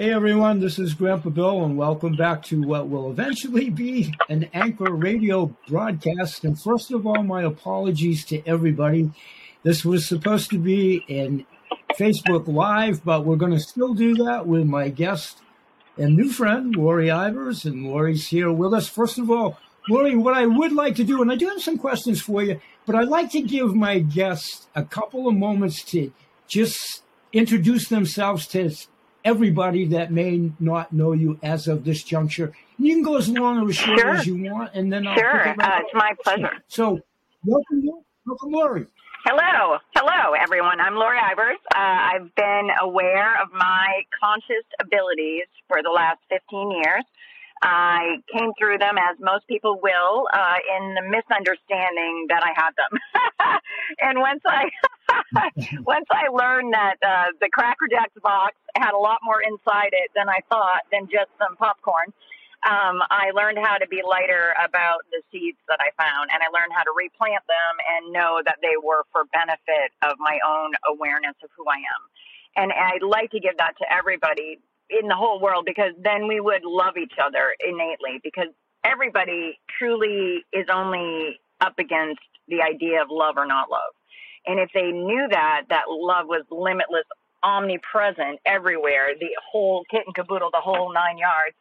Hey everyone, this is Grandpa Bill, and welcome back to what will eventually be an Anchor radio broadcast. And first of all, my apologies to everybody. This was supposed to be in Facebook Live, but we're going to still do that with my guest and new friend, Lori Ivers. And Lori's here with us. First of all, Lori, what I would like to do, and I do have some questions for you, but I'd like to give my guests a couple of moments to just introduce themselves to everybody that may not know you as of this juncture. You can go as long or as short sure. as you want, and then I'll sure. It uh, it's my pleasure. So, welcome, welcome, Lori. Hello, hello, everyone. I'm Lori Ivers. Uh, I've been aware of my conscious abilities for the last 15 years. I came through them as most people will, uh, in the misunderstanding that I had them. and once I once I learned that uh, the Cracker Jacks box had a lot more inside it than I thought than just some popcorn, um, I learned how to be lighter about the seeds that I found, and I learned how to replant them and know that they were for benefit of my own awareness of who I am. And I'd like to give that to everybody in the whole world because then we would love each other innately because everybody truly is only up against the idea of love or not love. And if they knew that, that love was limitless, omnipresent everywhere, the whole kit and caboodle, the whole nine yards,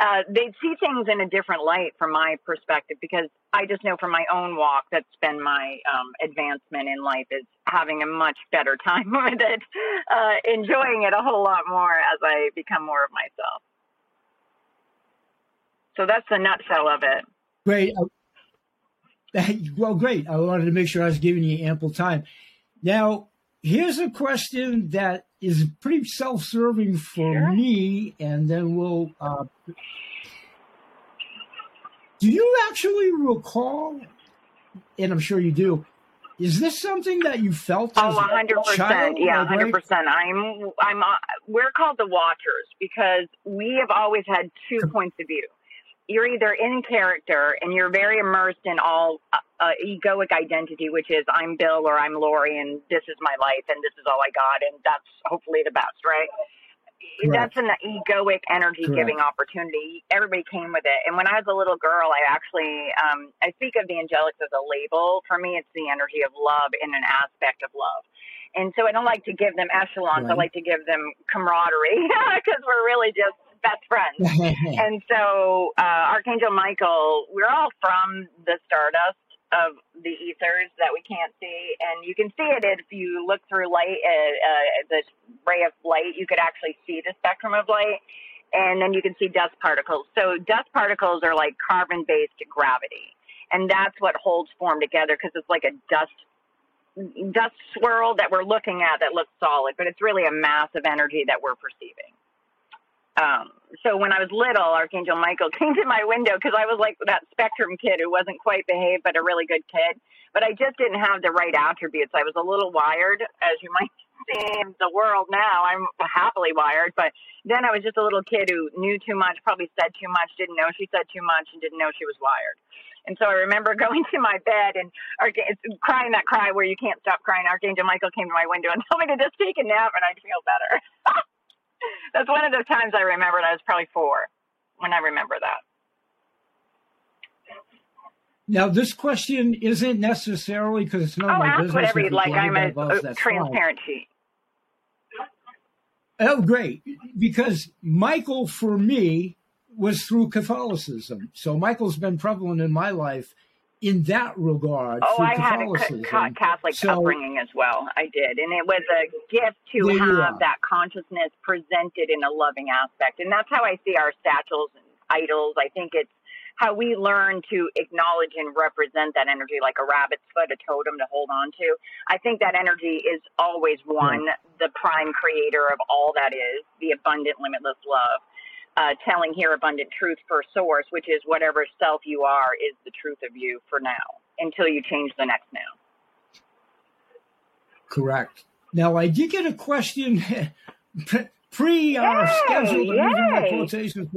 uh, they'd see things in a different light from my perspective because I just know from my own walk that's been my um, advancement in life is having a much better time with it, uh, enjoying it a whole lot more as I become more of myself. So that's the nutshell of it. Great. Well, great. I wanted to make sure I was giving you ample time. Now, here's a question that is pretty self-serving for sure. me, and then we'll. Uh, do you actually recall? And I'm sure you do. Is this something that you felt? Oh, hundred percent. Yeah, hundred percent. I'm. I'm. Uh, we're called the Watchers because we have always had two points of view you're either in character and you're very immersed in all uh, uh, egoic identity, which is I'm Bill or I'm Lori and this is my life and this is all I got and that's hopefully the best, right? Correct. That's an egoic energy giving opportunity. Everybody came with it. And when I was a little girl, I actually, um, I speak of the angelics as a label. For me, it's the energy of love in an aspect of love. And so I don't like to give them echelons. Right. I like to give them camaraderie because we're really just best friends. and so uh, Archangel Michael, we're all from the stardust of the ethers that we can't see, and you can see it if you look through light, uh, uh, the ray of light. You could actually see the spectrum of light, and then you can see dust particles. So dust particles are like carbon-based gravity, and that's what holds form together because it's like a dust dust swirl that we're looking at that looks solid, but it's really a mass of energy that we're perceiving. Um, so when I was little, Archangel Michael came to my window because I was like that spectrum kid who wasn't quite behaved, but a really good kid. But I just didn't have the right attributes. I was a little wired, as you might see in the world now. I'm happily wired, but then I was just a little kid who knew too much, probably said too much, didn't know she said too much, and didn't know she was wired. And so I remember going to my bed and crying that cry where you can't stop crying. Archangel Michael came to my window and told me to just take a nap, and I'd feel better. That's one of the times I remembered. I was probably four when I remember that. Now, this question isn't necessarily because it's not oh, my ask business. whatever you'd like. I'm a, a transparent sheet. Oh, great. Because Michael, for me, was through Catholicism. So Michael's been prevalent in my life in that regard. Oh, I had a Catholic so, upbringing as well. I did, and it was a gift to have that consciousness presented in a loving aspect, and that's how I see our statues and idols. I think it's how we learn to acknowledge and represent that energy like a rabbit's foot, a totem to hold on to. I think that energy is always one, the prime creator of all that is, the abundant, limitless love uh, telling here abundant truth for source, which is whatever self you are is the truth of you for now until you change the next now. Correct. Now, I did get a question pre our uh, schedule. quotations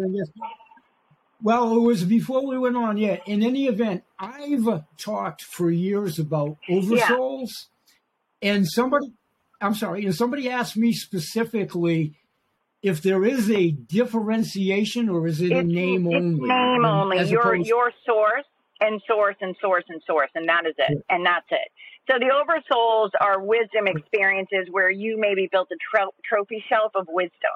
Well, it was before we went on. Yeah. In any event, I've talked for years about oversouls, yeah. and somebody, I'm sorry, and somebody asked me specifically if there is a differentiation or is it it's, a name only? Name only. Your your source and source and source and source, and that is it. And that's it. So the oversouls are wisdom experiences where you maybe built a tro- trophy shelf of wisdom.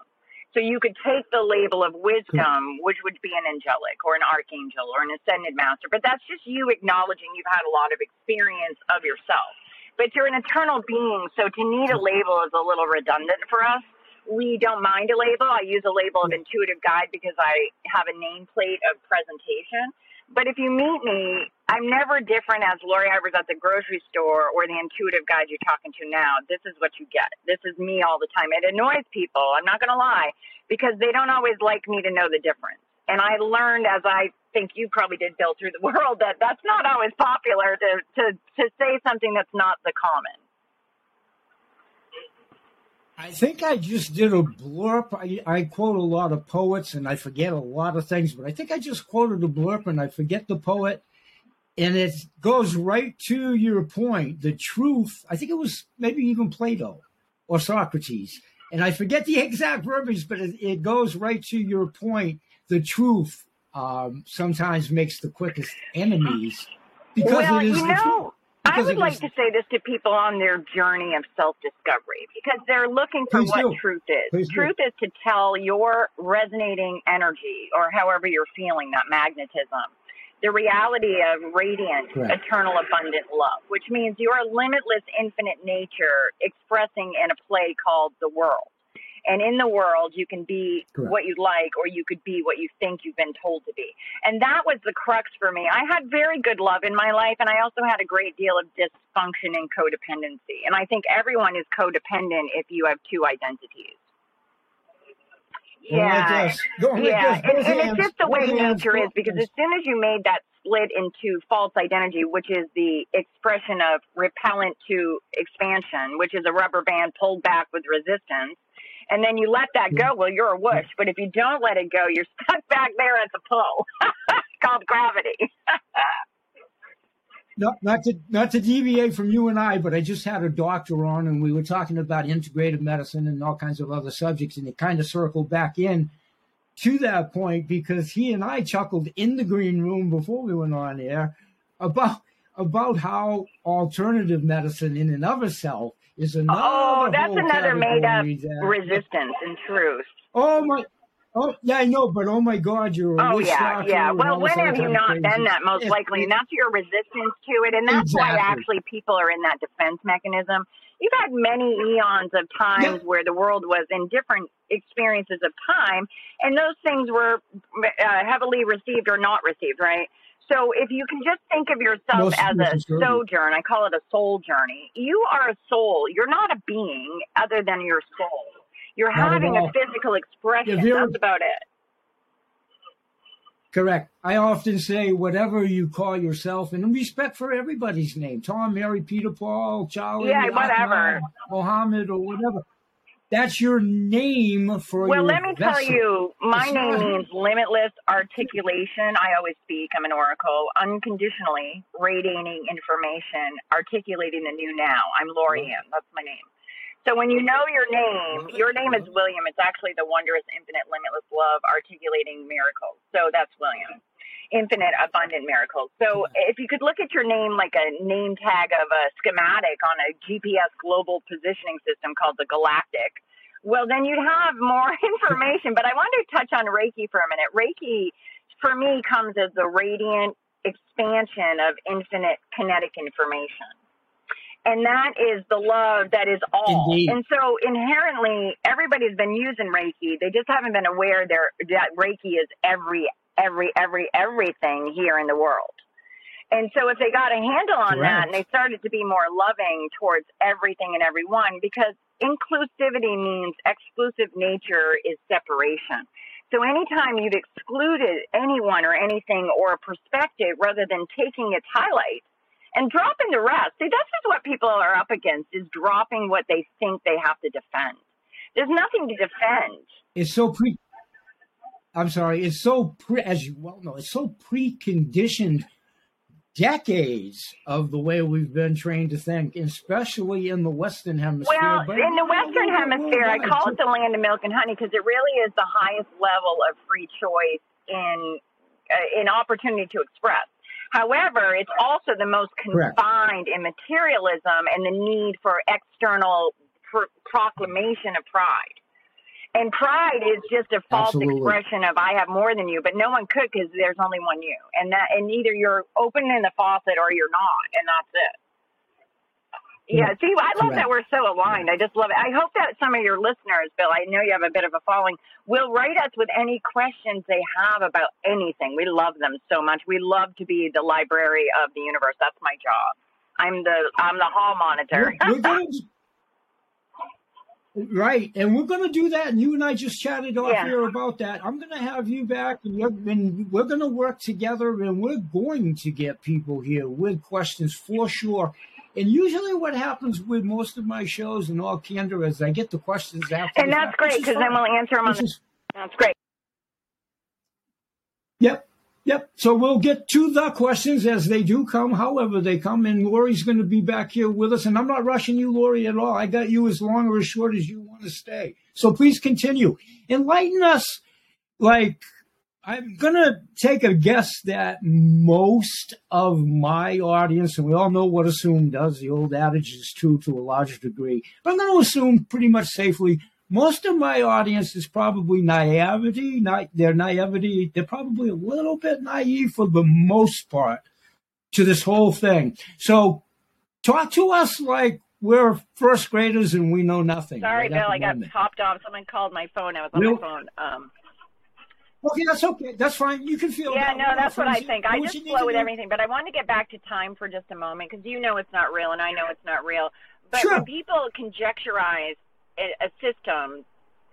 So you could take the label of wisdom, which would be an angelic or an archangel or an ascended master, but that's just you acknowledging you've had a lot of experience of yourself. But you're an eternal being, so to need a label is a little redundant for us. We don't mind a label. I use a label of mm. intuitive guide because I have a nameplate of presentation. But if you meet me, I'm never different as Lori Ivers at the grocery store or the intuitive guide you're talking to now. This is what you get. This is me all the time. It annoys people. I'm not going to lie because they don't always like me to know the difference. And I learned, as I think you probably did, Bill, through the world, that that's not always popular to, to, to say something that's not the common. I think I just did a blurb. I, I, quote a lot of poets and I forget a lot of things, but I think I just quoted a blurb and I forget the poet. And it goes right to your point. The truth, I think it was maybe even Plato or Socrates. And I forget the exact verbiage, but it, it goes right to your point. The truth um, sometimes makes the quickest enemies because well, it is you know, I would like to say this to people on their journey of self discovery because they're looking for Please what do. truth is. Please truth do. is to tell your resonating energy or however you're feeling that magnetism. The reality of radiant, eternal, abundant love, which means your limitless, infinite nature expressing in a play called the world. And in the world, you can be Correct. what you like, or you could be what you think you've been told to be. And that was the crux for me. I had very good love in my life, and I also had a great deal of dysfunction and codependency. And I think everyone is codependent if you have two identities. Yeah, like yeah, and, and it's just the way nature is because as soon as you made that split into false identity, which is the expression of repellent to expansion, which is a rubber band pulled back with resistance, and then you let that go, well, you're a whoosh. But if you don't let it go, you're stuck back there at the pull called gravity. not, not to not to deviate from you and I, but I just had a doctor on, and we were talking about integrative medicine and all kinds of other subjects, and it kind of circled back in to that point because he and I chuckled in the green room before we went on air about about how alternative medicine in and of itself is another. oh, that's another made up that- resistance in truth. Oh my. Oh yeah, I know, but oh my God, you're Oh yeah, yeah. and Well, when have you not been that? Most likely, and that's your resistance to it, and that's why actually people are in that defense mechanism. You've had many eons of times where the world was in different experiences of time, and those things were uh, heavily received or not received, right? So if you can just think of yourself Most as a sojourn, I call it a soul journey. You are a soul. You're not a being other than your soul. You're Not having a physical expression. That's about it. Correct. I often say whatever you call yourself, and in respect for everybody's name, Tom, Mary, Peter, Paul, Charlie, Yeah, whatever. Mohammed, or whatever. That's your name for Well, your let me tell you, my It's name means limitless articulation. I always speak, I'm an oracle, unconditionally radiating information, articulating the new now. I'm Lorianne, that's my name. So when you know your name, your name is William. It's actually the wondrous, infinite, limitless love articulating miracles. So that's William. Infinite, abundant miracles. So if you could look at your name like a name tag of a schematic on a GPS global positioning system called the Galactic, well, then you'd have more information. But I wanted to touch on Reiki for a minute. Reiki, for me, comes as the radiant expansion of infinite kinetic information. And that is the love that is all. Indeed. And so inherently, everybody's been using Reiki. They just haven't been aware that Reiki is every, every, every, everything here in the world. And so if they got a handle on that and they started to be more loving towards everything and everyone, because inclusivity means exclusive nature is separation. So anytime you've excluded anyone or anything or a perspective rather than taking its highlights and dropping the rest, see, this is what people are up against is dropping what they think they have to defend. There's nothing to defend. It's so pre. I'm sorry. It's so pre, as you well know, it's so preconditioned decades of the way we've been trained to think, especially in the Western Hemisphere. Well, but in the Western Hemisphere, I call it the land of milk and honey because it really is the highest level of free choice in uh, in opportunity to express. However, it's also the most confined Correct. in materialism and the need for external pr- proclamation of pride. And pride is just a false Absolutely. expression of I have more than you, but no one could because there's only one you, and that and either you're opening in the faucet or you're not, and that's it. Yeah, see, I love that we're so aligned. I just love it. I hope that some of your listeners, Bill, I know you have a bit of a following, will write us with any questions they have about anything. We love them so much. We love to be the library of the universe. That's my job. I'm the I'm the hall monitor. We're, we're Right, and we're going to do that. And you and I just chatted off yeah. here about that. I'm going to have you back, and, and we're going to work together, and we're going to get people here with questions for sure. And usually, what happens with most of my shows, and all candor, is I get the questions after. And that's great because then we'll answer them on. The, that's great. Yep. Yep. So we'll get to the questions as they do come, however they come. And Lori's going to be back here with us. And I'm not rushing you, Lori, at all. I got you as long or as short as you want to stay. So please continue. Enlighten us. Like, I'm going to take a guess that most of my audience, and we all know what assume does, the old adage is true to a large degree, but I'm going to assume pretty much safely most of my audience is probably naivety. Not their naivety. They're probably a little bit naive for the most part to this whole thing. So talk to us like we're first graders and we know nothing. Sorry, right Bill, I got popped off. Someone called my phone. I was on my phone. Um, Okay, that's okay. That's fine. You can feel. Yeah, no, that's what I think. I just flow with everything, but I want to get back to time for just a moment because you know it's not real, and I know it's not real. But sure. when people conjecturize a system,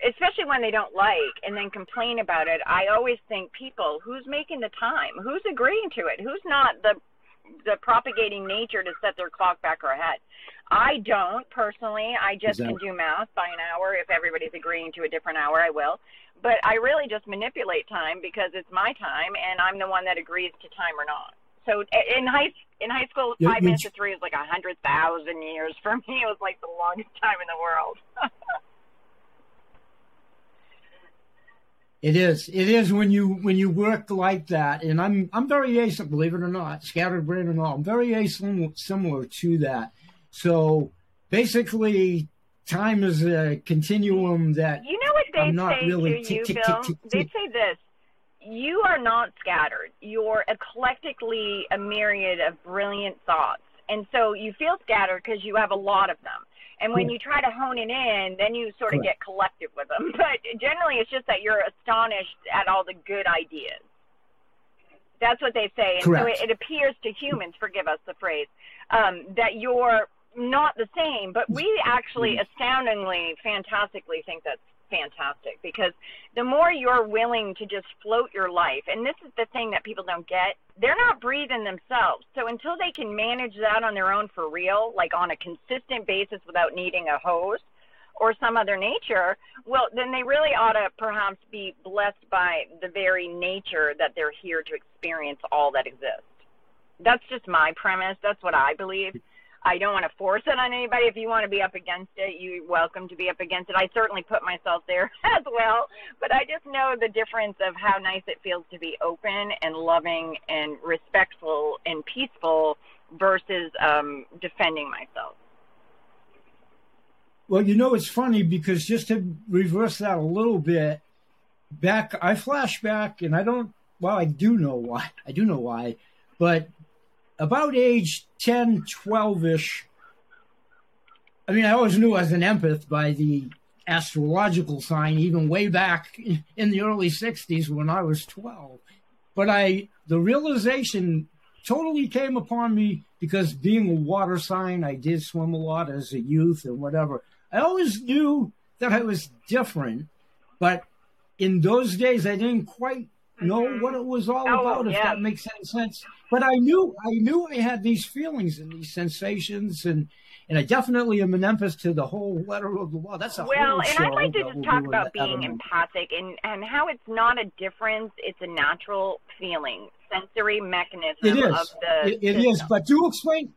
especially when they don't like and then complain about it, I always think people who's making the time, who's agreeing to it, who's not the the propagating nature to set their clock back or ahead. I don't personally. I just exactly. can do math by an hour. If everybody's agreeing to a different hour, I will. But I really just manipulate time because it's my time, and I'm the one that agrees to time or not. So in high in high school, five you, minutes to three was like a hundred thousand years. For me, it was like the longest time in the world. It is. It is when you when you work like that, and I'm I'm very async, believe it or not, scattered brain and all. I'm very async, similar to that. So basically, time is a continuum that you know what they say really to you, Bill. They say this: you are not scattered. You're eclectically a myriad of brilliant thoughts. And so you feel scattered because you have a lot of them. And when you try to hone it in, then you sort of get collective with them. But generally, it's just that you're astonished at all the good ideas. That's what they say. And Correct. so it, it appears to humans, forgive us the phrase, um, that you're not the same. But we actually astoundingly, fantastically think that's fantastic because the more you're willing to just float your life, and this is the thing that people don't get, they're not breathing themselves. So until they can manage that on their own for real, like on a consistent basis without needing a hose or some other nature, well, then they really ought to perhaps be blessed by the very nature that they're here to experience all that exists. That's just my premise. That's what I believe. I don't want to force it on anybody. If you want to be up against it, you're welcome to be up against it. I certainly put myself there as well, but I just know the difference of how nice it feels to be open and loving and respectful and peaceful versus um, defending myself. Well, you know, it's funny because just to reverse that a little bit, back, I flash back and I don't, well, I do know why. I do know why, but about age 10, 12 ish, I mean, I always knew I was an empath by the astrological sign, even way back in the early 60s when I was 12. But I, the realization totally came upon me because being a water sign, I did swim a lot as a youth and whatever. I always knew that I was different, but in those days, I didn't quite know mm-hmm. what it was all oh, about, if that makes any sense. But I knew I knew I had these feelings and these sensations and and I definitely am an empath to the whole letter of the law. That's a well, and I'd like to just talk about being empathic and and how it's not a difference; it's a natural feeling, sensory mechanism it is. of the. it, it is, but do explain.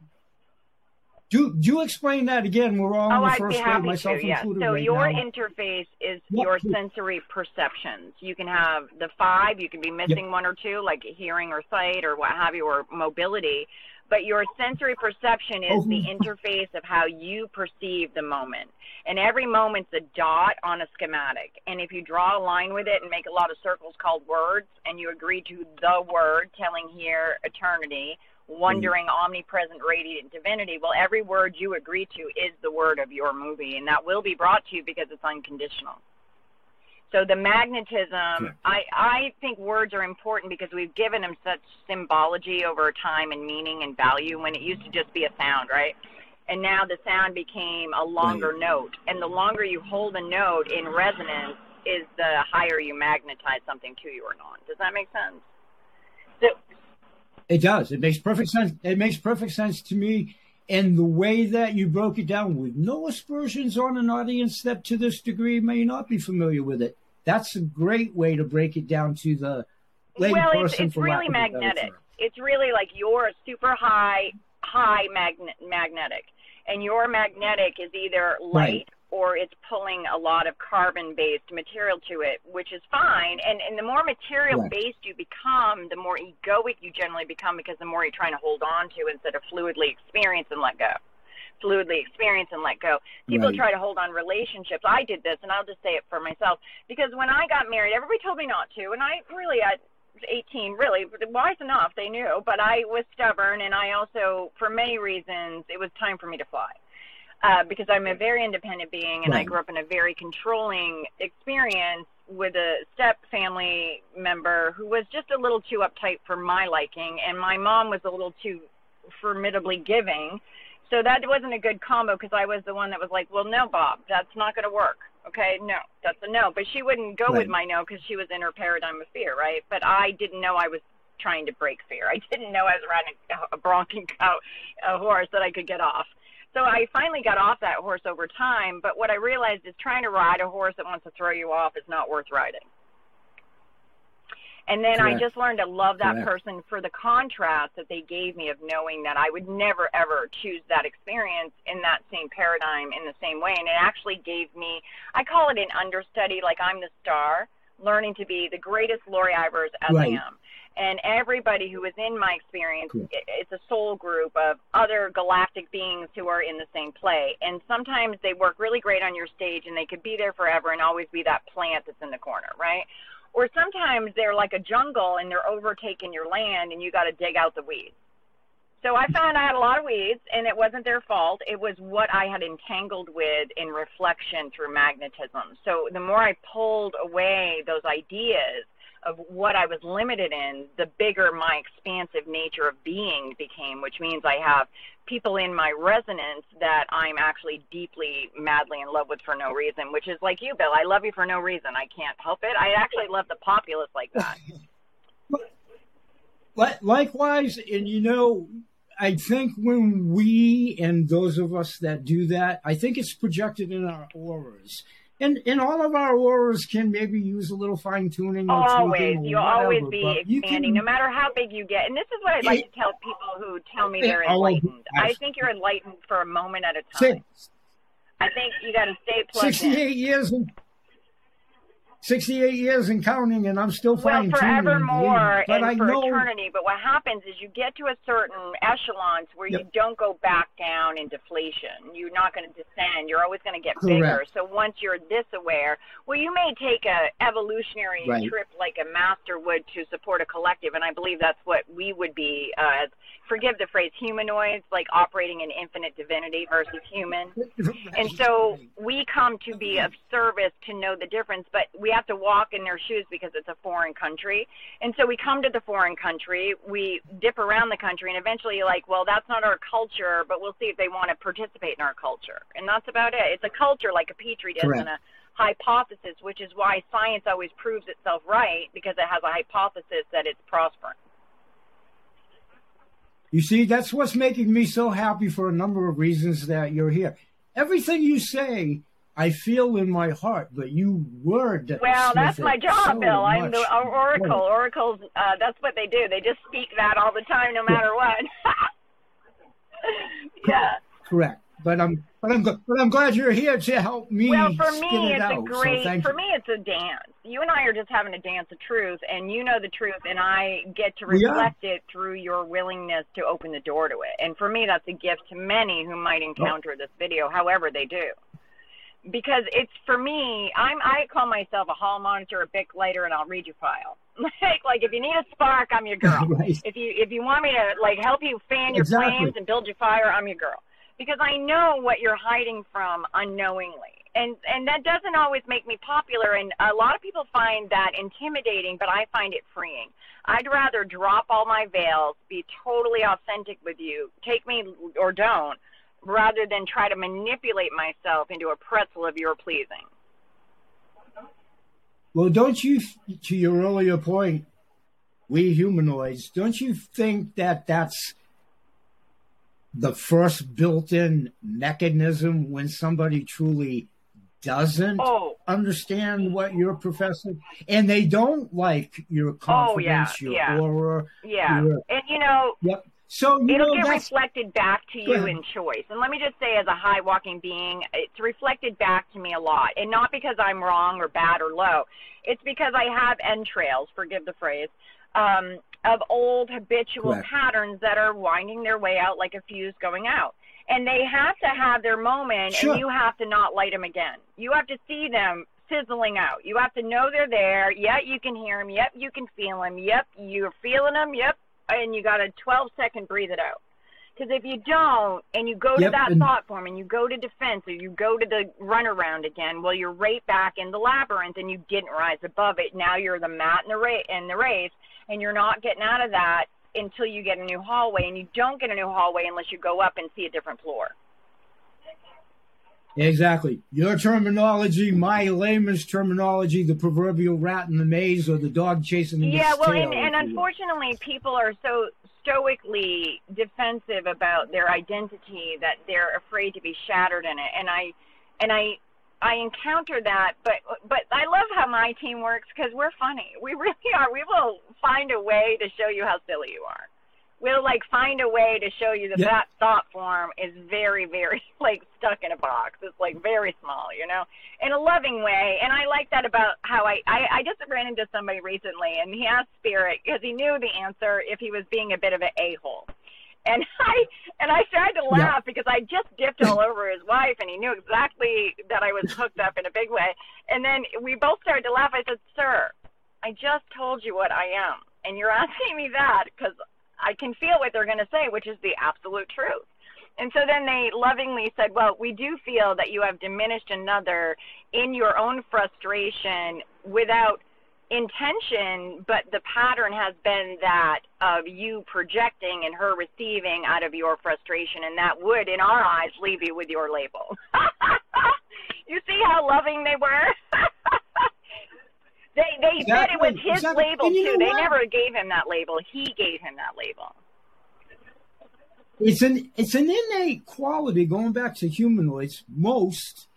Do do you explain that again? We're all oh, in the first grade, myself to, yeah. included. So right your now. interface is Yep. your sensory perceptions. You can have the five. You can be missing Yep. one or two, like hearing or sight or what have you, or mobility. But your sensory perception is Oh. the interface of how you perceive the moment. And every moment's a dot on a schematic. And if you draw a line with it and make a lot of circles called words, and you agree to the word telling here eternity, wondering mm-hmm. omnipresent radiant divinity, well, every word you agree to is the word of your movie. And that will be brought to you because it's unconditional. So the magnetism, I, I think words are important because we've given them such symbology over time and meaning and value when it used to just be a sound, right? And now the sound became a longer mm. note. And the longer you hold a note in resonance is the higher you magnetize something to you or not. Does that make sense? So, It does. It makes perfect sense. It makes perfect sense to me. And the way that you broke it down with no aspersions on an audience that to this degree may not be familiar with it. That's a great way to break it down to the lay well, it's, it's really of a better magnetic. It's really like you're a super high, high magnet, magnetic, and your magnetic is either light Right. Or it's pulling a lot of carbon-based material to it, which is fine. And and the more material-based you become, the more egoic you generally become because the more you're trying to hold on to instead of fluidly experience and let go. Fluidly experience and let go. People Right. try to hold on relationships. I did this, and I'll just say it for myself because when I got married, everybody told me not to, and I really I 18 really wise enough they knew but i was stubborn and i also for many reasons it was time for me to fly uh, because i'm a very independent being and i grew up in a very controlling experience with a step family member who was just a little too uptight for my liking and my mom was a little too formidably giving. So that wasn't a good combo because i was the one that was like well no bob that's not going to work. Okay? No that's a no. But she wouldn't go with my no because she was in her paradigm of fear right? But i didn't know i was trying to break fear. I didn't know i was riding a, a bronking cow a horse that i could get off so i finally got off that horse over time but what i realized is trying to ride a horse that wants to throw you off is not worth riding and then I just learned to love that Correct. person for the contrast that they gave me of knowing that I would never ever choose that experience in that same paradigm in the same way. And it actually gave me, I call it an understudy, like I'm the star, learning to be the greatest Lori Ivers as Right. I am. And everybody who is in my experience, cool. it's a soul group of other galactic beings who are in the same play. And sometimes they work really great on your stage and they could be there forever and always be that plant that's in the corner, right? Or sometimes they're like a jungle and they're overtaking your land and you got to dig out the weeds. So I found I had a lot of weeds and it wasn't their fault. It was what I had entangled with in reflection through magnetism. So the more I pulled away those ideas of what I was limited in, the bigger my expansive nature of being became, which means I have people in my resonance that I'm actually deeply, madly in love with for no reason, which is like you, Bill. I love you for no reason. I can't help it. I actually love the populace like that. Likewise, and you know, I think when we and those of us that do that, I think it's projected in our auras. And and all of our auras can maybe use a little fine tuning. always. You'll always be expanding can- no matter how big you get. And this is what i'd like It- to tell people who tell me they're enlightened. i think you're enlightened for a moment at a time. Six, i think you got to stay plugged in. 68 years 68 years and counting, and I'm still fine. well forevermore But and I for know eternity. But what happens is you get to a certain echelons where you don't go back down in deflation. You're not going to descend. You're always going to get bigger. So once you're this aware well you may take a evolutionary Right. trip like a master would to support a collective and i believe that's what we would be uh, as forgive the phrase humanoids like operating in infinite divinity versus human and so we come to be of service to know the difference, but we have to walk in their shoes because it's a foreign country. And so we come to the foreign country, we dip around the country, and eventually you're like, well, that's not our culture, but we'll see if they want to participate in our culture. And that's about it. It's a culture like a petri dish Correct. and a hypothesis, which is why science always proves itself right because it has a hypothesis that it's prospering. You see, that's what's making me so happy for a number of reasons that you're here. Everything you say, I feel in my heart, but you word. Well, that's my job, so Bill. I'm the oracle. Oracles, uh, that's what they do. They just speak that all the time, no matter what. yeah. Correct. But I'm but I'm but I'm glad you're here to help me. Well, for me, it it's out. a great. So for me, it's a dance. You and I are just having a dance of truth, and you know the truth, and I get to reflect it through your willingness to open the door to it. And for me, that's a gift to many who might oh. encounter oh. this video, however they do. Because it's for me, I'm I call myself a hall monitor, a bic lighter, and I'll read your file. like like if you need a spark, I'm your girl. right. If you if you want me to like help you fan your exactly. flames and build your fire, I'm your girl because I know what you're hiding from unknowingly. And and that doesn't always make me popular and a lot of people find that intimidating, but I find it freeing. I'd rather drop all my veils, be totally authentic with you, take me or don't, rather than try to manipulate myself into a pretzel of your pleasing. Well, don't you, to your earlier point, we humanoids, don't you think that that's the first built-in mechanism when somebody truly doesn't oh. understand what you're professing and they don't like your confidence, oh, yeah, your yeah. aura. Yeah. Your, and you know, yep. So it'll know, get reflected back to you in choice. And let me just say, as a high walking being, it's reflected back to me a lot. And not because I'm wrong or bad or low. It's because I have entrails, forgive the phrase, um, of old habitual Correct. patterns that are winding their way out like a fuse going out. And they have to have their moment, sure. and you have to not light them again. You have to see them sizzling out. You have to know they're there. Yep, you can hear them. Yep, you can feel them. Yep, you're feeling them. Yep, and you got a 12 second breathe it out. Because if you don't, and you go to that and- thought form, and you go to defense, or you go to the runaround again, well, you're right back in the labyrinth, and you didn't rise above it. Now you're the mat in the, ra- in the race, and you're not getting out of that until you get a new hallway, and you don't get a new hallway unless you go up and see a different floor. Exactly. Your terminology, my layman's terminology, the proverbial rat in the maze or the dog chasing the Yeah, well, and, and unfortunately, people are so stoically defensive about their identity that they're afraid to be shattered in it. And I, and I, I encounter that, but but I love how my team works because we're funny. We really are. We will find a way to show you how silly you are. We'll like find a way to show you that that thought form is very very like stuck in a box. It's like very small, you know, in a loving way. And I like that about how I I, I just ran into somebody recently, and he asked Spirit because he knew the answer if he was being a bit of an a hole and I and I started to laugh yeah. because I just dipped all over his wife, and he knew exactly that I was hooked up in a big way. And then we both started to laugh. I said, "Sir, I just told you what I am, and you're asking me that because I can feel what they're going to say, which is the absolute truth." And so then they lovingly said, Well, we do feel that you have diminished another in your own frustration without intention, but the pattern has been that of you projecting and her receiving out of your frustration, and that would, in our eyes, leave you with your label. you see how loving they were? they they exactly. said it was his exactly. label too. They never gave him that label. He gave him that label. It's an it's an innate quality going back to humanoids. Most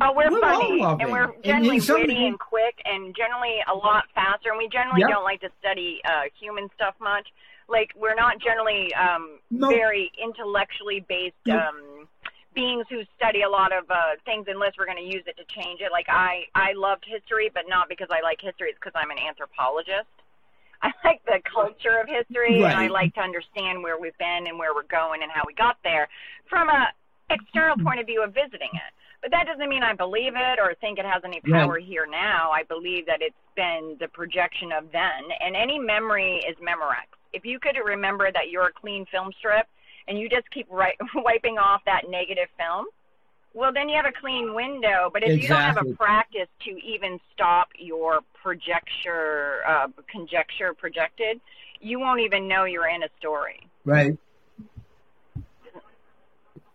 Oh, we're, we're funny, and we're generally and witty and quick, and generally a lot faster. And we generally yep. don't like to study uh, human stuff much. Like we're not generally um, no. very intellectually based no. um, beings who study a lot of uh, things unless we're going to use it to change it. Like I, I loved history, but not because I like history. It's because I'm an anthropologist. I like the culture of history, right. and I like to understand where we've been and where we're going and how we got there from a external point of view of visiting it. But that doesn't mean I believe it or think it has any power here now. I believe that it's been the projection of then. And any memory is Memorex. If you could remember that you're a clean film strip and you just keep ri- wiping off that negative film, well, then you have a clean window. But if exactly. you don't have a practice to even stop your projecture, uh, conjecture projected, you won't even know you're in a story. Right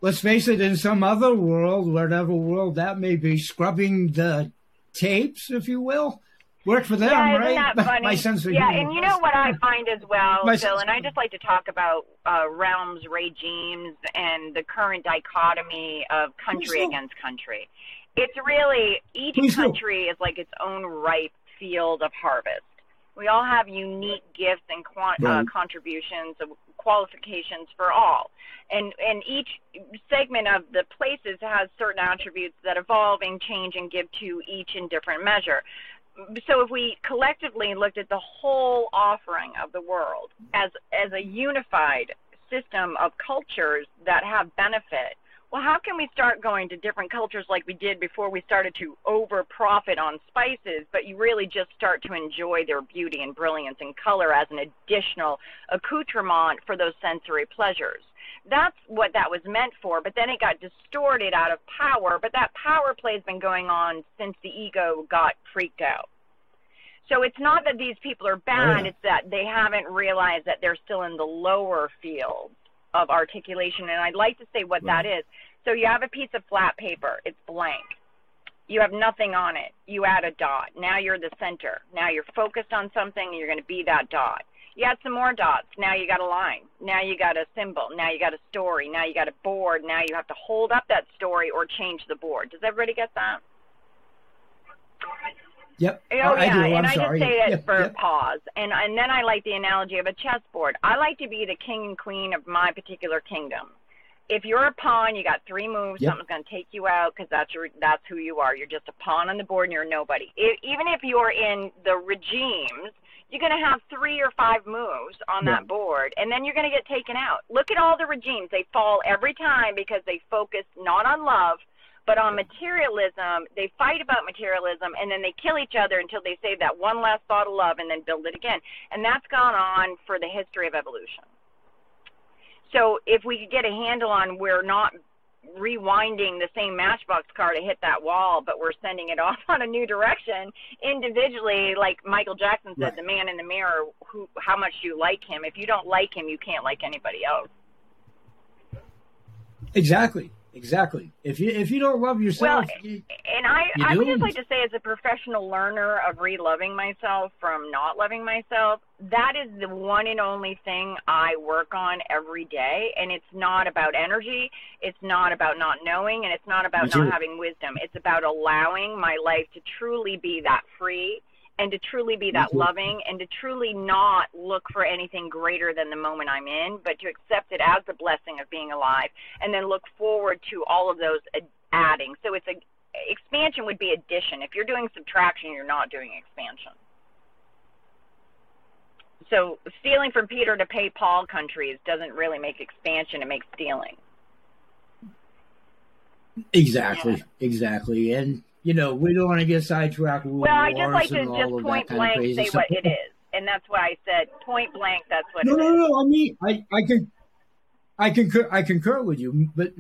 let's face it, in some other world, whatever world that may be, scrubbing the tapes, if you will, work for them, yeah, right? Isn't that funny? My sense of yeah, and you know what I find as well, My Phil, and I just like to talk about uh, realms, regimes, and the current dichotomy of country Please against country. It's really each Please country is like its own ripe field of harvest. We all have unique gifts and quan- uh, contributions, of qualifications for all, and and each segment of the places has certain attributes that evolve and change and give to each in different measure. So if we collectively looked at the whole offering of the world as as a unified system of cultures that have benefit well how can we start going to different cultures like we did before we started to over profit on spices but you really just start to enjoy their beauty and brilliance and color as an additional accoutrement for those sensory pleasures? That's what that was meant for but then it got distorted out of power but that power play has been going on since the ego got freaked out. So it's not that these people are bad, Oh, yeah. it's that they haven't realized that they're still in the lower field of articulation. And I'd like to say what that is. So you have a piece of flat paper, it's blank. You have nothing on it. You add a dot. Now you're the center. Now you're focused on something and you're going to be that dot. You add some more dots. Now you got a line. Now you got a symbol. Now you got a story. Now you got a board. Now you have to hold up that story or change the board. Does everybody get that? Yep. Oh, oh I yeah, do. I'm and I just say it Yep, for yep. pause, and and then I like the analogy of a chessboard. I like to be the king and queen of my particular kingdom. If you're a pawn, you got three moves. Yep. Something's going to take you out because that's your that's who you are. You're just a pawn on the board, and you're nobody. I even if you're in the regimes, you're going to have three or five moves on Yeah. that board, and then you're going to get taken out. Look at all the regimes; they fall every time because they focus not on love, but on materialism, they fight about materialism and then they kill each other until they save that one last thought of love and then build it again. And that's gone on for the history of evolution. So if we could get a handle on we're not rewinding the same matchbox car to hit that wall, but we're sending it off on a new direction individually, like Michael Jackson said, Right. the man in the mirror, who how much do you like him? If you don't like him, you can't like anybody else. Exactly. Exactly. If you if you don't love yourself, Well, you- And I, I would just like to say, as a professional learner of re-loving myself from not loving myself, that is the one and only thing I work on every day. And it's not about energy, it's not about not knowing, and it's not about not having wisdom. It's about allowing my life to truly be that free and to truly be that too. loving and to truly not look for anything greater than the moment I'm in, but to accept it as the blessing of being alive and then look forward to all of those ad- adding. So it's a expansion would be addition. If you're doing subtraction, you're not doing expansion. So stealing from Peter to pay Paul countries doesn't really make expansion, it makes stealing. exactly, exactly. And you know, we don't want to get sidetracked with Well, I just like to just point that kind of blank say stuff. what it is. And that's why I said point blank that's what No, it no, is. no. I mean, I, I can, I concur, I concur with you. But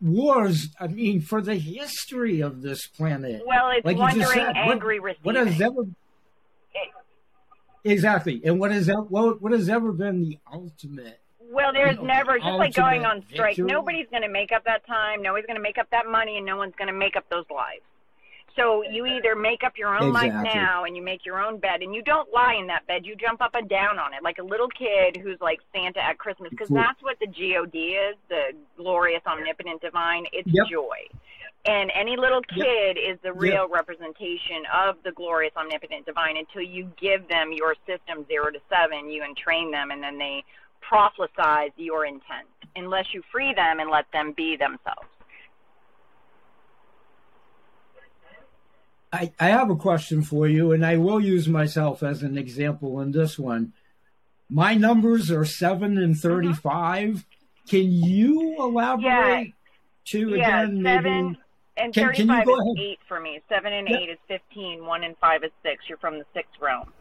wars, I mean, for the history of this planet, Well, it's like wondering, said, what- angry, receiving. what has ever exactly, and what has ever, what, what has ever been the ultimate? Well, there's never just like going on strike. victory. Nobody's going to make up that time. Nobody's going to make up that money, and no one's going to make up those lives. So you either make up your own life now, and you make your own bed, and you don't lie in that bed. You jump up and down on it like a little kid who's like Santa at Christmas, because that's what the God is, the glorious, omnipotent, divine. It's Yep. joy. And any little Yep. kid is the real representation of the glorious, omnipotent, divine until you give them your system zero to seven, you entrain them, and then they prophesize your intent unless you free them and let them be themselves. I, I have a question for you, and I will use myself as an example in this one. My numbers are seven and Mm-hmm. 35. Can you elaborate to yeah, again seven maybe? and Can- can you 35 go is ahead? eight for me. Seven and Yep. eight is 15. One and five is six. You're from the sixth realm.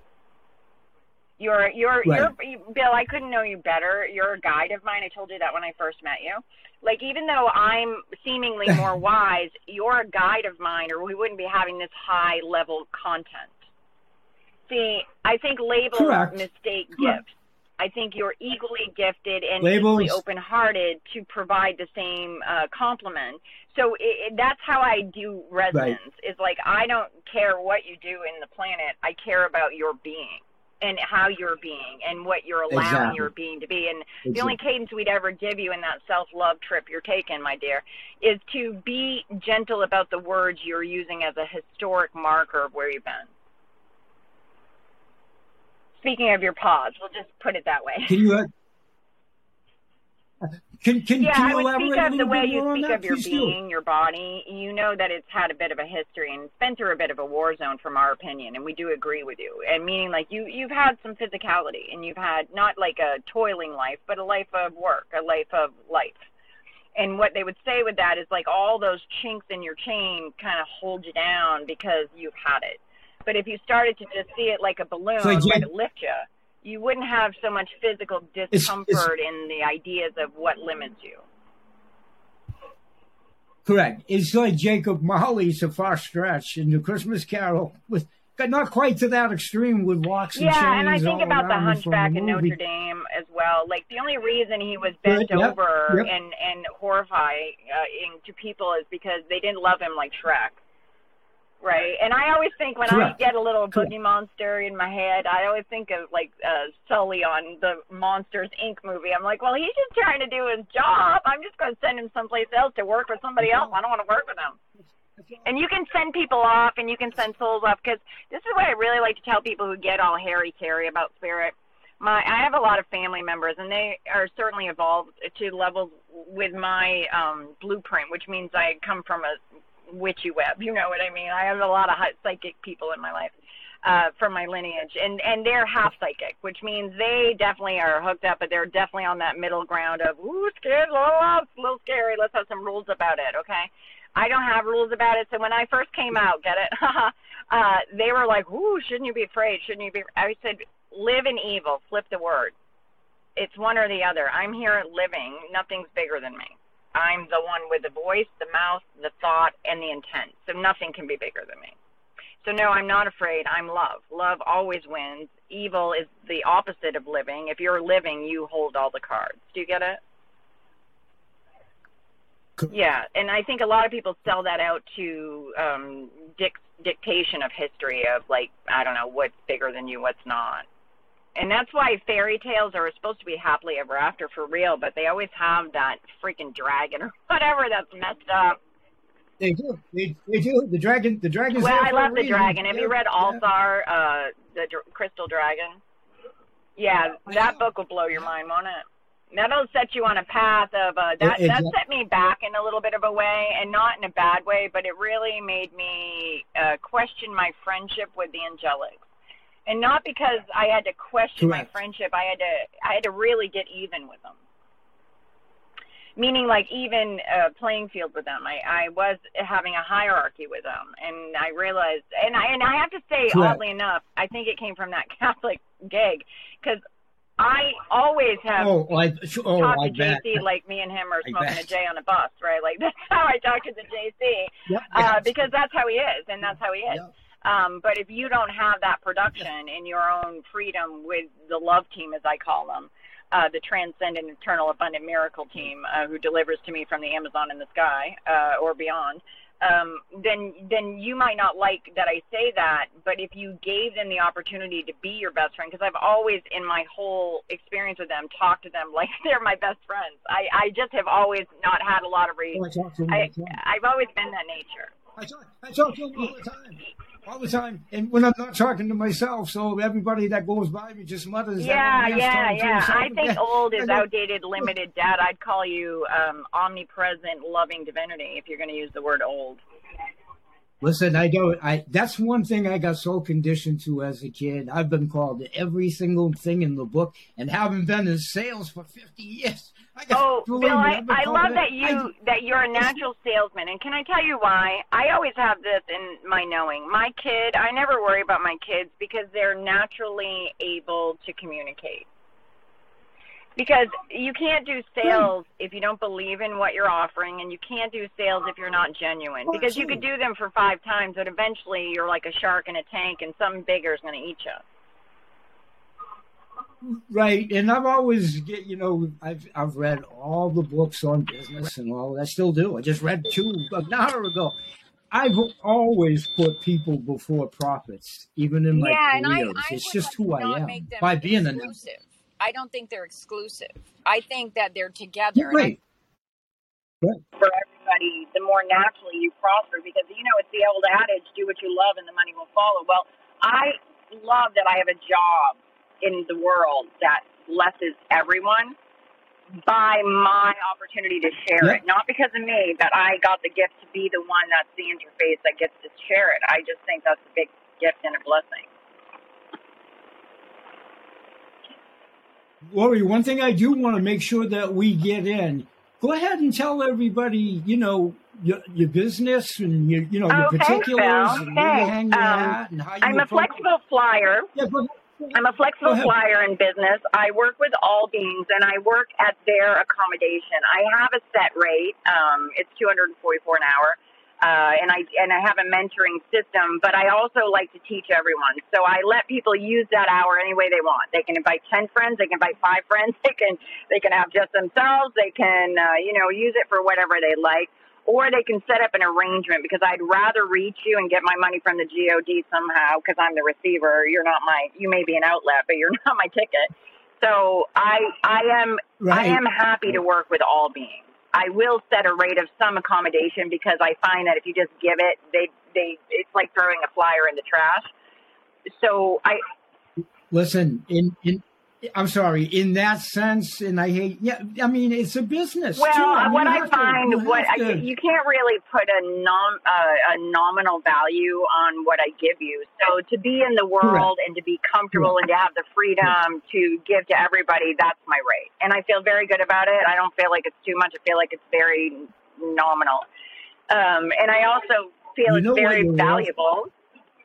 You're, you're, Right. you're, Bill. I couldn't know you better. You're a guide of mine. I told you that when I first met you. Like, even though I'm seemingly more wise, you're a guide of mine, or we wouldn't be having this high level content. See, I think labels Correct. mistake Correct. gifts. I think you're equally gifted and Labels. equally open-hearted to provide the same uh, compliment. So it, it, that's how I do resonance. Is like I don't care what you do in the planet. I care about your being and how you're being and what you're allowing Exactly. your being to be. And the only cadence we'd ever give you in that self-love trip you're taking, my dear, is to be gentle about the words you're using as a historic marker of where you've been. Speaking of your pause, we'll just put it that way. Can you? Uh, Can can, Yeah, can I you would elaborate speak of the way you speak of your Please do. being, your body. You know that it's had a bit of a history and it's been through a bit of a war zone, from our opinion, and we do agree with you. And meaning, like you, you've had some physicality, and you've had not like a toiling life, but a life of work, a life of life. And what they would say with that is like all those chinks in your chain kind of hold you down because you've had it. But if you started to just see it like a balloon, So, Jen- it lift you, you wouldn't have so much physical it's- discomfort in the ideas of what limits you. Correct. It's like Jacob Marley's a far stretch in the Christmas Carol with but not quite to that extreme with locks and chains. Yeah, and I think about the around him from Hunchback in. Notre Dame as well. Like the only reason he was bent Good, yep, over yep. and and horrifying uh, to people is because they didn't love him like Shrek. Right, and I always think when Correct. I get a little Correct. boogie monster in my head, I always think of like uh, Sully on the Monsters Inc. movie. I'm like, well, he's just trying to do his job. I'm just going to send him someplace else to work with somebody else. I don't want to work with him. And you can send people off and you can send souls off because this is what I really like to tell people who get all hairy carry about spirit. My I have a lot of family members and they are certainly evolved to levels with my um blueprint, which means I come from a witchy web. You know what I mean? I have a lot of high- psychic people in my life uh, from my lineage, and and they're half psychic, which means they definitely are hooked up, but they're definitely on that middle ground of ooh, scared, little, a little scary. Let's have some rules about it, okay? I don't have rules about it. So when I first came out, get it? uh, they were like, "Ooh, shouldn't you be afraid? Shouldn't you be?" I said, "Live in evil. Flip the word. It's one or the other. I'm here living. Nothing's bigger than me. I'm the one with the voice, the mouth, the thought, and the intent. So nothing can be bigger than me. So no, I'm not afraid. I'm love. Love always wins. Evil is the opposite of living. If you're living, you hold all the cards. Do you get it? Yeah, and I think a lot of people sell that out to um, dic- dictation of history of like I don't know what's bigger than you, what's not. And that's why fairy tales are supposed to be happily ever after for real, but they always have that freaking dragon or whatever that's messed up. They do. They, they do. The dragon. The dragon. Well, I love the reason. dragon. Have you read yeah. Althar, uh, the dr- Crystal Dragon? Yeah, that book will blow your mind, won't it? That'll set you on a path of uh, that. It- it- that set me back in a little bit of a way, and not in a bad way, but it really made me uh, question my friendship with the angelics, and not because I had to question Correct. my friendship. I had to. I had to really get even with them meaning like even uh, playing field with them. I, I was having a hierarchy with them, and I realized, and I and I have to say, Correct. oddly enough, I think it came from that Catholic gig because I always have Oh, I, oh, talked to bet. JC like me and him are smoking a J on a bus, right? Like that's how I talk to the JC Yep, uh, because that's how he is, and that's how he is. Yep. Um, but if you don't have that production in your own freedom with the love team, as I call them, uh, the transcendent, eternal, abundant miracle team uh, who delivers to me from the Amazon in the sky uh, or beyond, um, then then you might not like that I say that. But if you gave them the opportunity to be your best friend, because I've always, in my whole experience with them, talked to them like they're my best friends. I, I just have always not had a lot of reason. I to him all I, the time. I've always been that nature. I talk, I talk to him all the time. All the time. And when I'm not talking to myself, so everybody that goes by me just mutters. Yeah, "That yeah, yeah. I think old is outdated, limited, dad. I'd call you um, omnipresent, loving divinity if you're going to use the word old. Listen, I don't. I that's one thing I got so conditioned to as a kid. I've been called every single thing in the book, and haven't been in sales for fifty years. Oh, Bill, I, I love that you that you're a natural salesman, and can I tell you why? I always have this in my knowing. My kid, I never worry about my kids because they're naturally able to communicate. Because you can't do sales if you don't believe in what you're offering, and you can't do sales if you're not genuine. Because you could do them for five times, but eventually you're like a shark in a tank, and something bigger is going to eat you. Right, and I've always, you know, I've I've read all the books on business and all. I still do. I just read two an hour ago. I've always put people before profits, even in my yeah, careers. I, I it's just who I am by being exclusive. I don't think they're exclusive. I think that they're together. Right. right. For everybody, the more naturally you prosper, because you know it's the old adage: "Do what you love, and the money will follow." Well, I love that I have a job in the world that blesses everyone by my opportunity to share yep. it. Not because of me, but I got the gift to be the one that's the interface that gets to share it. I just think that's a big gift and a blessing. Lori, one thing I do want to make sure that we get in. Go ahead and tell everybody, you know, your, your business and your, you know, your okay, particulars Phil. and where you hang your um, hat and how you. I'm a flexible flyer. Yeah, but I'm a flexible flyer in business. I work with all beings and I work at their accommodation. I have a set rate. Um, it's 244 an hour. Uh, and I and I have a mentoring system, but I also like to teach everyone. So I let people use that hour any way they want. They can invite ten friends, they can invite five friends, they can they can have just themselves, they can uh, you know use it for whatever they like or they can set up an arrangement because I'd rather reach you and get my money from the God somehow because I'm the receiver. You're not my. You may be an outlet, but you're not my ticket. So I I am right. I am happy to work with all beings. I will set a rate of some accommodation because I find that if you just give it, they they it's like throwing a flyer in the trash. So I listen in in I'm sorry. In that sense, and I hate. Yeah, I mean, it's a business. Well, too. I mean, what I find, you what I, you can't really put a nom uh, a nominal value on what I give you. So to be in the world Correct. and to be comfortable Correct. and to have the freedom to give to everybody, that's my rate, and I feel very good about it. I don't feel like it's too much. I feel like it's very nominal, um, and I also feel You it's very worth?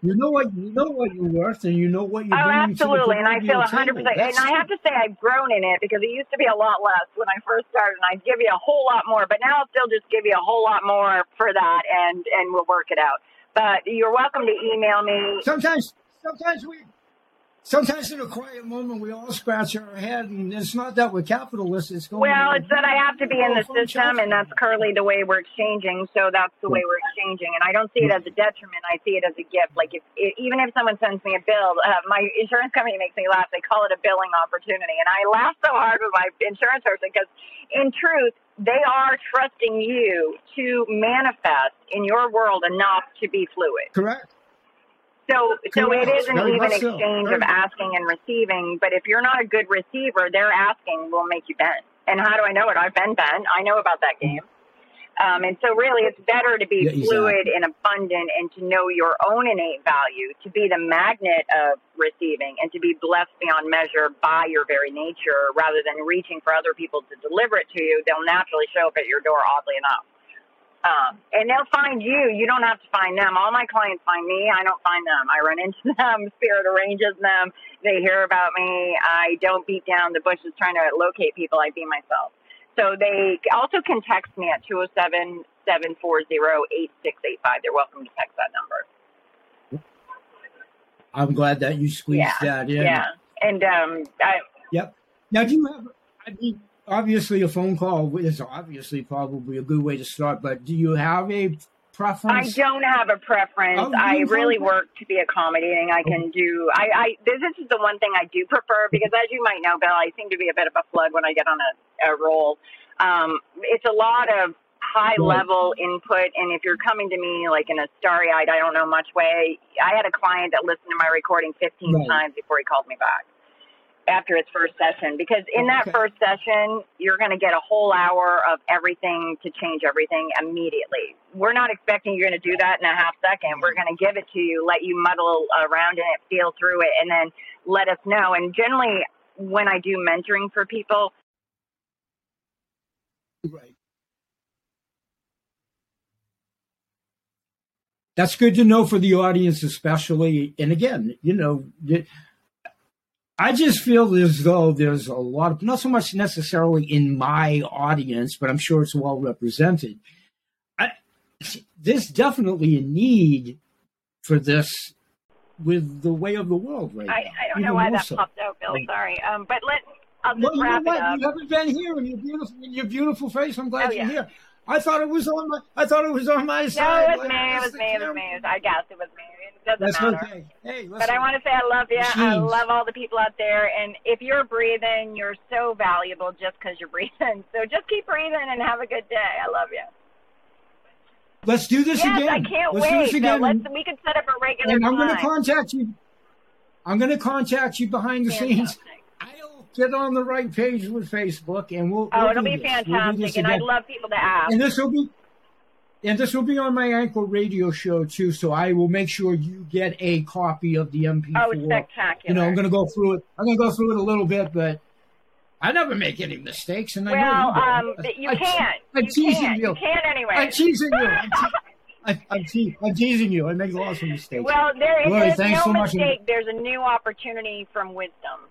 You know what you know what you're worth, and you know what you're Oh, absolutely, and I feel 100. percent And I have to say, I've grown in it because it used to be a lot less when I first started, and I'd give you a whole lot more. But now I'll still just give you a whole lot more for that, and and we'll work it out. But you're welcome to email me. sometimes sometimes we sometimes in a quiet moment we all scratch our head, and it's not that we're capitalists. It's going. Well, it's that I have to be in the system, and that's currently the way we're exchanging. So that's the way we're exchanging, and I don't see it as a detriment. I see it as a gift. Like if it, even if someone sends me a bill, uh, my insurance company makes me laugh. They call it a billing opportunity, and I laugh so hard with my insurance person because, in truth, they are trusting you to manifest in your world enough to be fluid. correct. So, so it Correct. an even exchange of asking and receiving. But if you're not a good receiver, their asking will make you bent. And how do I know it? I've been bent. I know about that game. Um, and so, really, it's better to be Yeah, exactly. fluid and abundant, and to know your own innate value, to be the magnet of receiving, and to be blessed beyond measure by your very nature, rather than reaching for other people to deliver it to you. They'll naturally show up at your door, oddly enough. Um, and they'll find you. You don't have to find them. All my clients find me. I don't find them. I run into them. Spirit arranges them. They hear about me. I don't beat down the bushes trying to locate people. I be myself. So they also can text me at 207 740 8685. They're welcome to text that number. I'm glad that you squeezed Yeah. that in. Yeah. And um, I, Yep. Now, do you have? I mean, obviously, a phone call is obviously probably a good way to start. But do you have a preference? I don't have a preference. Oh, I really work to be accommodating. I can do. I, I this, this is the one thing I do prefer because, as you might know, Bill, I seem to be a bit of a flood when I get on a, a roll. Um, it's a lot of high level input, and if you're coming to me like in a starry eyed, I don't know much way. I had a client that listened to my recording 15 Right. times before he called me back after its first session because in oh, that Okay. first session you're going to get a whole hour of everything to change everything immediately we're not expecting you're going to do that in a half second we're going to give it to you let you muddle around in it feel through it and then let us know and generally when i do mentoring for people Right. That's good to know for the audience, especially. And again, you know, I just feel as though there's a lot of, not so much necessarily in my audience, but I'm sure it's well represented. I, there's definitely a need for this with the way of the world right I, now. I don't know why that so. popped out, Bill. Sorry, um, but let I'll just well, wrap you know it up. You haven't been here, and your beautiful, in your beautiful face. I'm glad oh, you're yeah. here. I thought it was on my. I thought it was on my side. No, it was me. It was me. It was me. I guess it was me. Doesn't That's matter. okay. Hey, but I want to say I love you. Machines. I love all the people out there. And if you're breathing, you're so valuable just because you're breathing. So just keep breathing and have a good day. I love you. Let's do this yes, again. I can't let's wait. Do this again. let's, we can set up a regular and I'm going to contact you. I'm going to contact you behind the Fantastic. scenes get on the right page with Facebook, and we'll. Oh, we'll it'll be this. fantastic, we'll and I'd love people to ask. And this will be, and this will be on my Anchor Radio show too. So I will make sure you get a copy of the MP4. Oh, spectacular! You know, I'm going to go through it. I'm going to go through it a little bit, but. I never make any mistakes, and I well, know you um, you I, can't. I'm you teasing can't. you. You can't anyway. I'm teasing you. I'm, te- I, I'm, te- I'm, teasing you. I make lots of mistakes. Well, there is Lori, no so mistake. Much. There's a new opportunity from wisdom.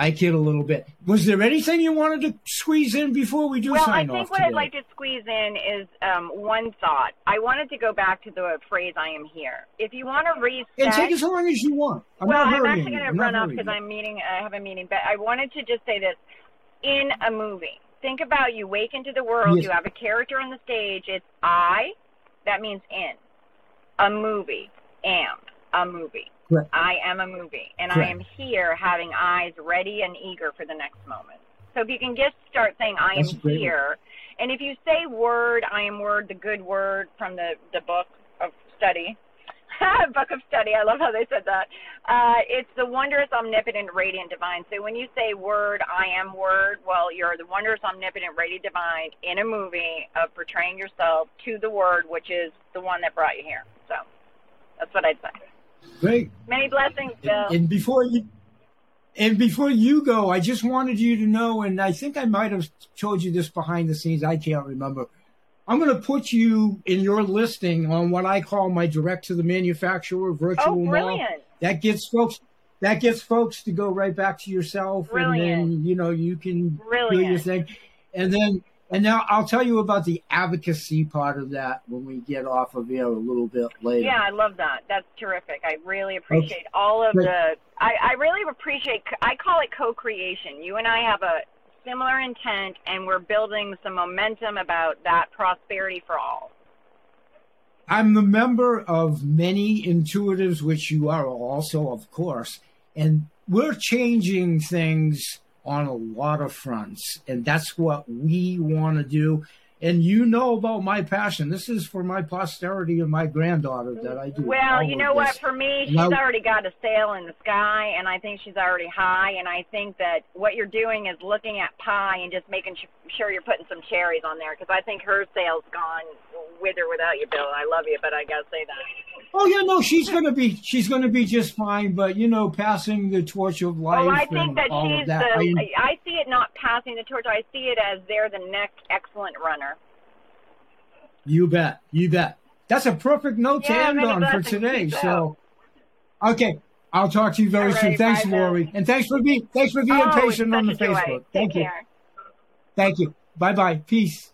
I kid a little bit. Was there anything you wanted to squeeze in before we do well, sign off? Well, I think what today? I'd like to squeeze in is um, one thought. I wanted to go back to the phrase "I am here." If you want to reset, and take as long as you want. I'm well, not I'm actually going to run off because I'm meeting. I have a meeting, but I wanted to just say this: in a movie, think about you wake into the world. Yes. You have a character on the stage. It's I. That means in a movie. Am a movie. I am a movie, and Correct. I am here having eyes ready and eager for the next moment. So if you can just start saying, I That's am here, and if you say word, I am word, the good word from the, the book of study, book of study, I love how they said that. Uh, it's the wondrous, omnipotent, radiant, divine. So when you say word, I am word, well, you're the wondrous, omnipotent, radiant, divine in a movie of portraying yourself to the word, which is the one that brought you here. So that's what I'd say. Great. Many blessings, Bill. And, and before you and before you go, I just wanted you to know, and I think I might have told you this behind the scenes. I can't remember. I'm going to put you in your listing on what I call my direct to the manufacturer virtual oh, mall. brilliant. That gets folks. That gets folks to go right back to yourself, Brilliant. and then you know you can Brilliant. do your thing, and then and now I'll tell you about the advocacy part of that when we get off of here a little bit later. Yeah, I love that. That's terrific. I really appreciate all of the. I, I really appreciate. I call it co-creation. You and I have a similar intent, and we're building some momentum about that prosperity for all. I'm the member of many intuitives, which you are also, of course, and we're changing things on a lot of fronts, and that's what we want to do. And you know about my passion. This is for my posterity and my granddaughter that I do. Well, you know what? For me, she's I- already got a sail in the sky, and I think she's already high. And I think that what you're doing is looking at pie and just making sh- sure you're putting some cherries on there because I think her sail's gone with or without you, Bill. I love you, but I gotta say that. Oh yeah, no, she's gonna be she's gonna be just fine. But you know, passing the torch of oh, life Well, I think that she's that. the. I- I see it not passing the torch. I see it as they're the next excellent runner. You bet. You bet. That's a perfect note to end on for today. So, okay, I'll talk to you very All soon. Thanks. Lori, and thanks for being thanks for being oh, patient on the such a joy. Facebook. Thank you. Thank you. Bye bye. Peace.